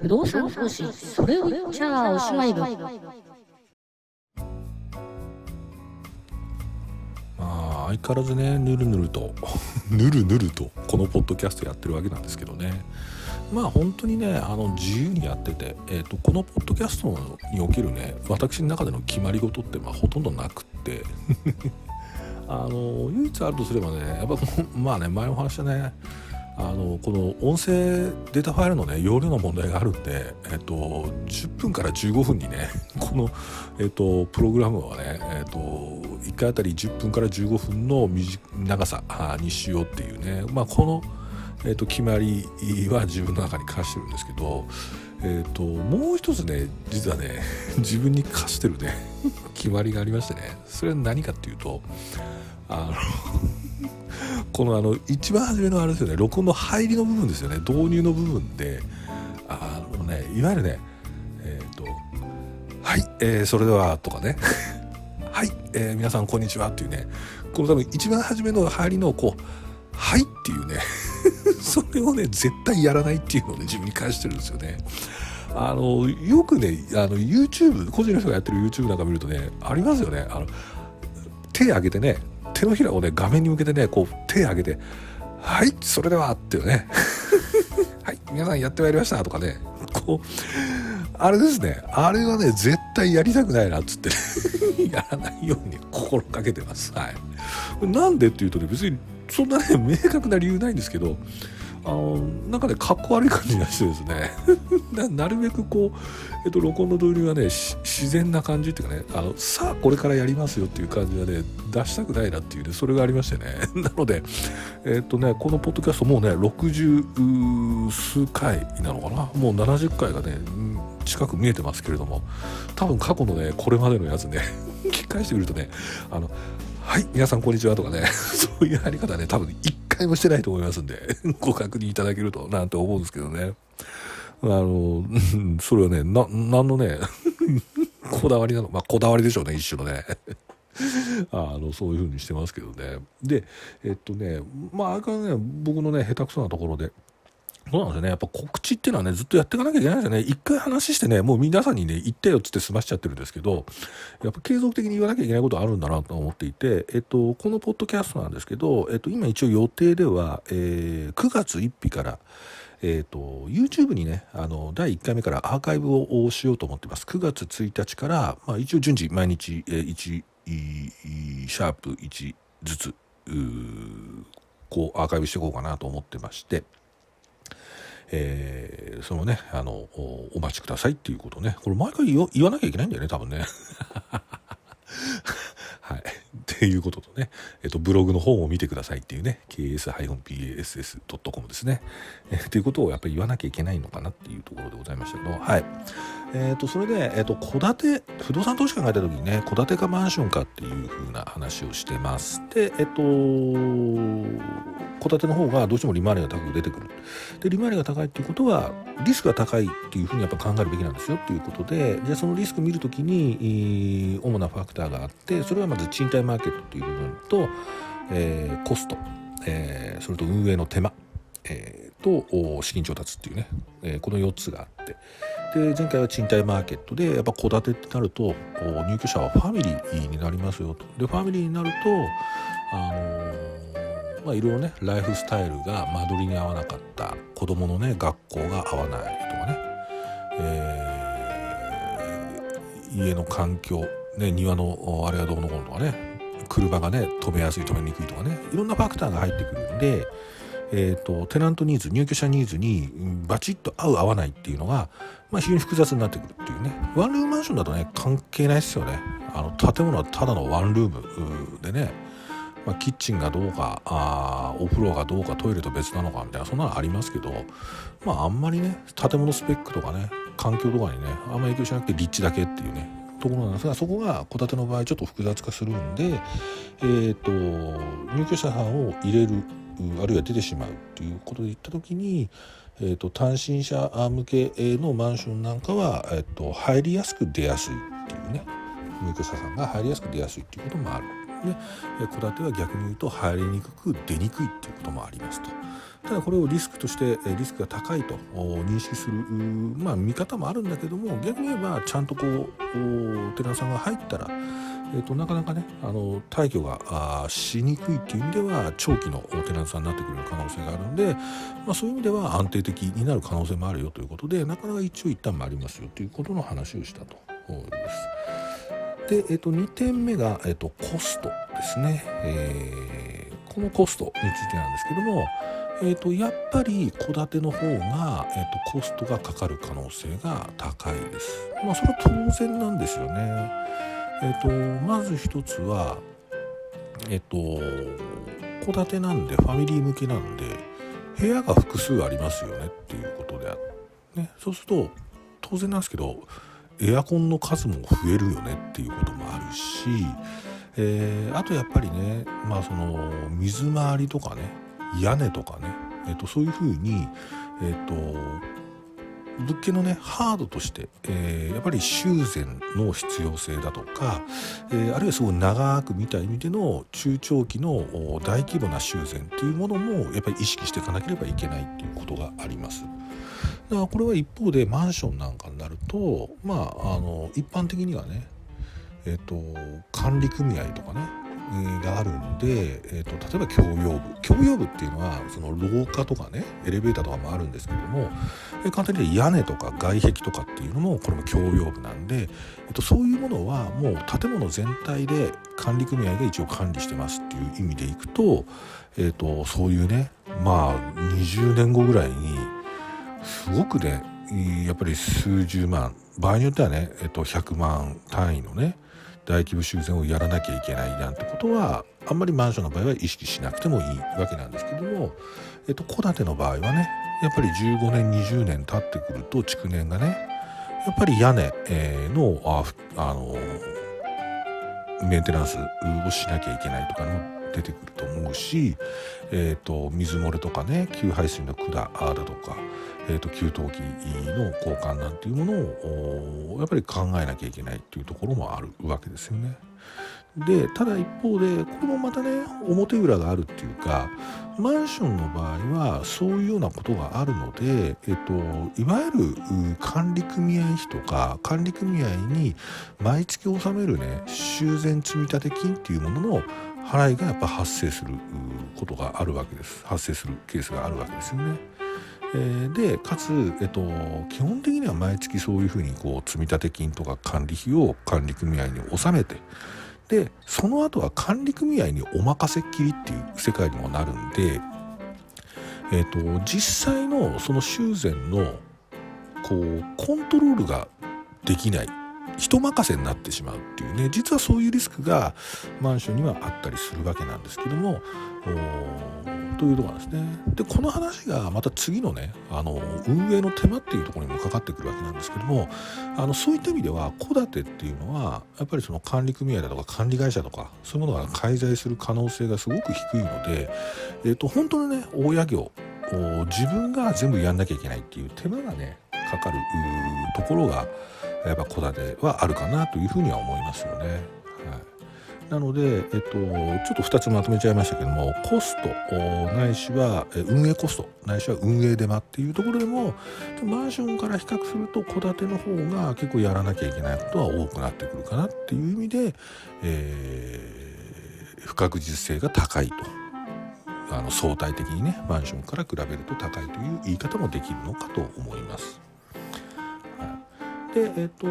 不動産投資それを言っちゃおしまい部まあ相変わらずねぬるぬると ぬるぬるとこのポッドキャストやってるわけなんですけどね。まあ本当にねあの自由にやってて、えーと、このポッドキャストにおけるね私の中での決まり事ってまあほとんどなくって。あの唯一あるとすればねやっぱまあね前お話したねあのこの音声データファイルのね容量の問題があるんで、えっと、10分から15分にね この、えっと、プログラムはね、えっと、1回あたり10分から15分の長さにしようっていうね、まあ、この、えっと、決まりは自分の中に課してるんですけど、えっと、もう一つね実はね 自分に課してるね 決まりがありましてねそれは何かっていうとあの このあの一番初めのあれですよね。録音の入りの部分ですよね。導入の部分で。あのねいわゆるねえっ、ー、と「はい、えー、それでは」とかね「はい、えー、皆さんこんにちは」っていうね。この多分一番初めの入りのこう「はい」っていうね。それをね絶対やらないっていうのをね自分に返してるんですよね。あのよくねあの YouTube 個人の人がやってる YouTube なんか見るとねありますよね。あの手挙げてね手のひらをね画面に向けてねこう手上げて「はいそれでは」っていうね「はい皆さんやってまいりました」とかね。こうあれですね。あれはね絶対やりたくないなっつって やらないように心がけてます。はい。なんでっていうとね別にそんなね明確な理由ないんですけどあのなんかねかっこ悪い感じがしてですね。なるべくこう、えっと、録音の導入はね自然な感じっていうかねあのさあこれからやりますよっていう感じはね出したくないなっていうねそれがありましてね。なのでえっとねこのポッドキャストもうね60数回なのかな？もう70回がね近く見えてますけれども多分過去のねこれまでのやつね 聞き返してみるとねあのはい皆さんこんにちはとかねそういうやり方ね多分一回もしてないと思いますんで ご確認いただけるとなんて思うんですけどね。あの それはねななんのね こだわりなの？まあこだわりでしょうね一種のね。あのそういう風にしてますけどね。でえっとねまああれからね僕のね下手くそなところでそうなんですね。やっぱ告知っていうのはね、ずっとやっていかなきゃいけないんですよね。一回話してね、もう皆さんにね、言ったよっつって済ましちゃってるんですけど、やっぱ継続的に言わなきゃいけないことあるんだなと思っていて、えっと、このポッドキャストなんですけど、えっと、今一応予定では、えー、9月1日から、えっと、YouTube にね、あの、第1回目からアーカイブをしようと思ってます。9月1日から、まあ一応順次毎日、えー、1、シャープ1ずつ、こうアーカイブしていこうかなと思ってまして、えー、そのね、あの、お待ちくださいっていうことね。これ毎回言わなきゃいけないんだよね、多分ね。い。っていうこととね、えっと、ブログの方を見てくださいっていうね、ks-bass.com ですね。えー、っていうことをやっぱり言わなきゃいけないのかなっていうところでございましたけど、はい。えっ、ー、と、それで、えっ、ー、と、戸建て、不動産投資考えた時にね、戸建てかマンションかっていう風な話をしてます。で、えっ、と、戸建ての方がどうしても利回りが高く出てくる。で、利回りが高いっていうことは、リスクが高いっていうふうにやっぱ考えるべきなんですよっていうことで、じゃあそのリスク見るときに、主なファクターがあって、それはまず賃貸マーケットっていう部分と、えー、コスト、えー、それと運営の手間、えー、と資金調達っていうね、えー、この4つがあってで前回は賃貸マーケットでやっぱ戸建てってなると入居者はファミリーになりますよと。でファミリーになるとあの、まあいろいろねライフスタイルが間取りに合わなかった子供のね学校が合わない、えー、家の環境ね庭のあれがどうのこうのとかね車がね止めやすい止めにくいとかねいろんなファクターが入ってくるんでえーと、テナントニーズ入居者ニーズにバチッと合う合わないっていうのが、まあ、非常に複雑になってくるっていうね。ワンルームマンションだとね関係ないですよね。あの建物はただのワンルームでね、まあ、キッチンがどうかあお風呂がどうかトイレと別なのかみたいなそんなのありますけどまああんまりね建物スペックとかね環境とかにねあんま影響しなくて立地だけっていうねところなんですがそこが戸建ての場合ちょっと複雑化するんで、えーと入居者さんを入れるあるいは出てしまうということで言った時に、えーと、単身者向けのマンションなんかは、えーと、入りやすく出やすいっていうね入居者さんが入りやすく出やすいっていうこともある。で戸建ては逆に言うと入りにくく出にくいっていうこともありますと。ただこれをリスクとしてリスクが高いと認識する、まあ、見方もあるんだけども逆に言えばちゃんとこうテナンさんが入ったら、えーと、なかなかねあの退去がしにくいっていう意味では長期のテナンさんになってくる可能性があるんで、まあ、そういう意味では安定的になる可能性もあるよということでなかなか一応一旦もありますよということの話をしたと思います。で、えーと、2点目が、えーと、コストですね、えー、このコストについてなんですけどもえーと、やっぱり戸建ての方が、えーと、コストがかかる可能性が高いです。まあそれは当然なんですよね。えーと、まず一つはえっ、ー、と戸建てなんでファミリー向けなんで部屋が複数ありますよねっていうことであね、そうすると当然なんですけどエアコンの数も増えるよねっていうこともあるし、えー、あとやっぱりねまあその水回りとかね屋根とかね、えー、とそういうふうに、えーと、物件のねハードとして、えー、やっぱり修繕の必要性だとか、えー、あるいはすごい長く見た意味での中長期の大規模な修繕っていうものもやっぱり意識していかなければいけないっていうことがあります。だからこれは一方でマンションなんかになるとまああの一般的にはねえっ、ー、と管理組合とかねがあるんで、えーと、例えば共用部。共用部っていうのはその廊下とかねエレベーターとかもあるんですけども、えー、簡単に屋根とか外壁とかっていうのもこれも共用部なんで、えーと、そういうものはもう建物全体で管理組合が一応管理してますっていう意味でいくと,、えーと、そういうねまあ20年後ぐらいにすごくねやっぱり数十万。場合によってはね、えー、と100万単位のね大規模修繕をやらなきゃいけないなんてことはあんまりマンションの場合は意識しなくてもいいわけなんですけどもえっと戸建ての場合はねやっぱり15年20年経ってくると築年がねやっぱり屋根、えのああのメンテナンスをしなきゃいけないとかも出てくると思うし、えーと、水漏れとかね給排水の管だとか、えーと、給湯器の交換なんていうものをやっぱり考えなきゃいけないっていうところもあるわけですよね。でただ一方でこれもまたね表裏があるっていうかマンションの場合はそういうようなことがあるので、えっと、いわゆる管理組合費とか管理組合に毎月納めるね修繕積立金っていうものの払いがやっぱ発生することがあるわけです発生するケースがあるわけですよね。えー、でかつ、えっと、基本的には毎月そういうふうにこう積立金とか管理費を管理組合に納めてでその後は管理組合にお任せっきりっていう世界にもなるんで、えっと、実際のその修繕のこうコントロールができない人任せになってしまうっていうね実はそういうリスクがマンションにはあったりするわけなんですけどもというところなんですね。でこの話がまた次のねあの運営の手間っていうところにもかかってくるわけなんですけどもあのそういった意味では戸建てっていうのはやっぱりその管理組合だとか管理会社とかそういうものが介在する可能性がすごく低いので、えーと、本当にね大家業自分が全部やんなきゃいけないっていう手間がねかかるところがやっぱ戸建てはあるかなというふうには思いますよね。はいなので、えっと、ちょっと2つまとめちゃいましたけどもコストないしは運営コストないしは運営手間っていうところでもマンションから比較すると戸建ての方が結構やらなきゃいけないことは多くなってくるかなっていう意味で、えー、不確実性が高いとあの相対的にねマンションから比べると高いという言い方もできるのかと思います。で、えっ、と、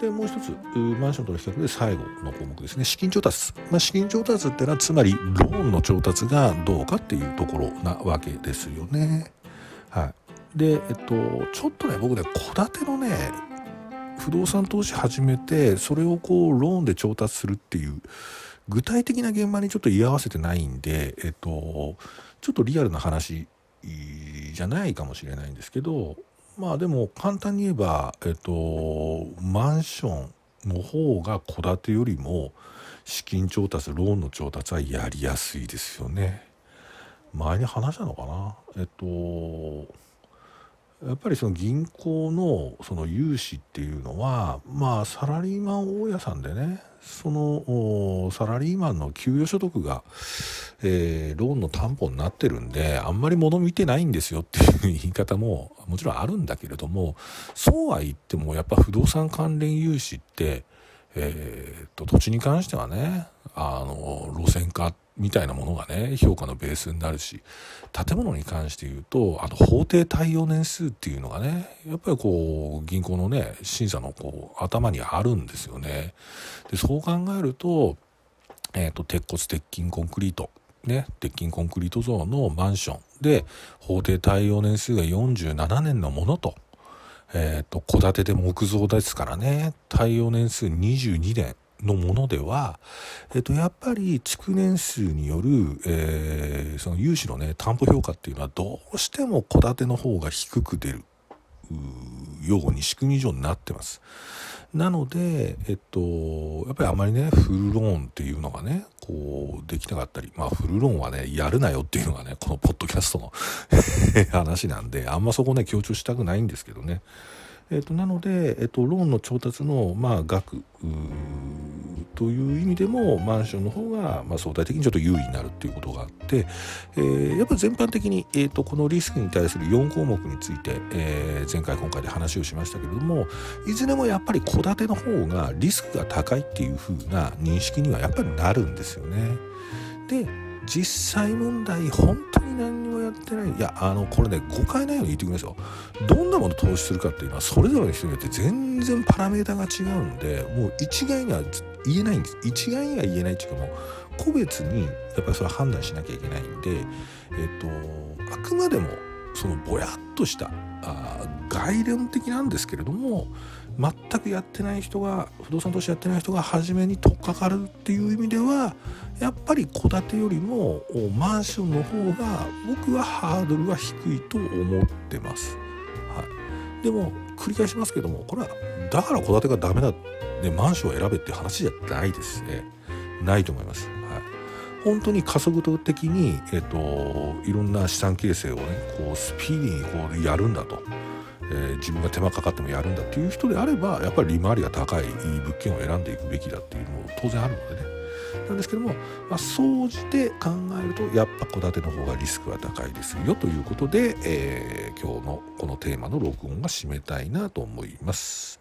で、もう一つ、マンションとの比較で最後の項目ですね。資金調達。まあ、資金調達ってのは、つまり、ローンの調達がどうかっていうところなわけですよね。はい。で、えっと、ちょっとね、僕ね、戸建てのね、不動産投資始めて、それをこう、ローンで調達するっていう、具体的な現場にちょっと居合わせてないんで、えっと、ちょっとリアルな話じゃないかもしれないんですけど、まあでも簡単に言えば、えっと、マンションの方が戸建てよりも資金調達ローンの調達はやりやすいですよね。前に話したのかな？えっとやっぱりその銀行のその融資っていうのはまあサラリーマン大家さんでねそのサラリーマンの給与所得が、えー、ローンの担保になってるんであんまり物見てないんですよっていう言い方ももちろんあるんだけれどもそうは言ってもやっぱ不動産関連融資ってえー、と土地に関してはねあの路線化みたいなものがね評価のベースになるし建物に関して言うとあの法定耐用年数っていうのがねやっぱりこう銀行のね審査のこう頭にあるんですよね。でそう考えると,、えーと、鉄骨鉄筋コンクリートね、鉄筋コンクリート像のマンションで法定耐用年数が47年のものとえっ、ー、と、戸建てで木造ですからね、耐用年数22年のものでは、えっ、と、やっぱり築年数による、えー、その融資のね、担保評価っていうのはどうしても戸建ての方が低く出るように仕組み上になってます。なので、えっと、やっぱりあまりね、フルローンっていうのがね、こう、できなかったり、まあ、フルローンはね、やるなよっていうのがね、このポッドキャストの 話なんで、あんまそこね、強調したくないんですけどね。えっと、なので、えっと、ローンの調達の、まあ、額、という意味でもマンションの方が、まあ、相対的にちょっと優位になるっていうことがあって、えー、やっぱり全般的に、えーと、このリスクに対する4項目について、えー、前回今回で話をしましたけれどもいずれもやっぱり戸建ての方がリスクが高いっていう風な認識にはやっぱりなるんですよね。で実際問題本当に何にもやってない。いやあのこれね誤解ないように言ってくださいよ。どんなもの投資するかっていうのはそれぞれの人によって全然パラメータが違うんでもう一概には言えないんです。一概には言えないっていうかもう個別にやっぱりそれは判断しなきゃいけないんでえっとあくまでもそのぼやっとしたあ概論的なんですけれども全くやってない人が不動産投資やってない人が初めに取っかかるっていう意味ではやっぱり戸建てよりもマンションの方が僕はハードルは低いと思ってます。はい、でも繰り返しますけどもこれはだから戸建てがダメだでマンションを選べって話じゃないですねないと思います。本当に加速度的に、えっと、いろんな資産形成をねこうスピーディーにこうやるんだと、えー、自分が手間かかってもやるんだっていう人であればやっぱり利回りが高い物件を選んでいくべきだっていうのも当然あるのでねなんですけども、まあ、総じて考えるとやっぱ戸建ての方がリスクは高いですよということで、えー、今日のこのテーマの録音が締めたいなと思います。